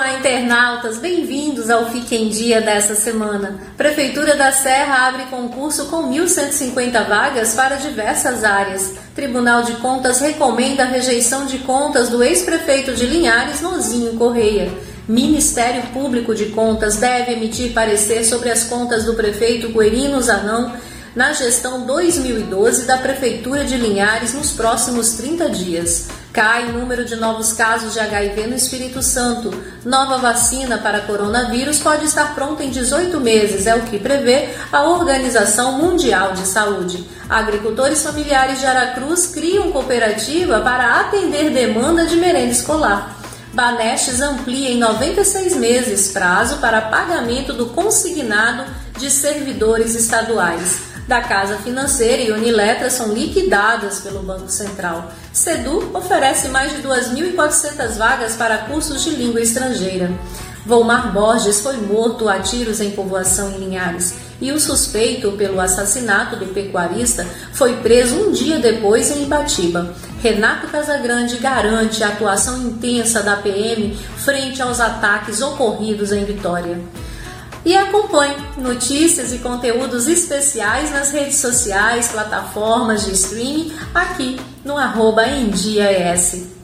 Olá, internautas, bem-vindos ao Fique em Dia dessa semana. Prefeitura da Serra abre concurso com 1.150 vagas para diversas áreas. Tribunal de Contas recomenda a rejeição de contas do ex-prefeito de Linhares, Nozinho Correia. Ministério Público de Contas deve emitir parecer sobre as contas do prefeito Guerino Zanão na gestão 2012 da Prefeitura de Linhares nos próximos 30 dias. Cai o número de novos casos de HIV no Espírito Santo. Nova vacina para coronavírus pode estar pronta em 18 meses, é o que prevê a Organização Mundial de Saúde. Agricultores familiares de Aracruz criam cooperativa para atender demanda de merenda escolar. Banestes amplia em 96 meses prazo para pagamento do consignado de servidores estaduais da Casa Financeira e Uniletra são liquidadas pelo Banco Central. Sedu oferece mais de 2.400 vagas para cursos de língua estrangeira. Volmar Borges foi morto a tiros em povoação em Linhares e o suspeito pelo assassinato do pecuarista foi preso um dia depois em Ibatiba. Renato Casagrande garante a atuação intensa da PM frente aos ataques ocorridos em Vitória. E acompanhe notícias e conteúdos especiais nas redes sociais, plataformas de streaming, aqui no arroba em.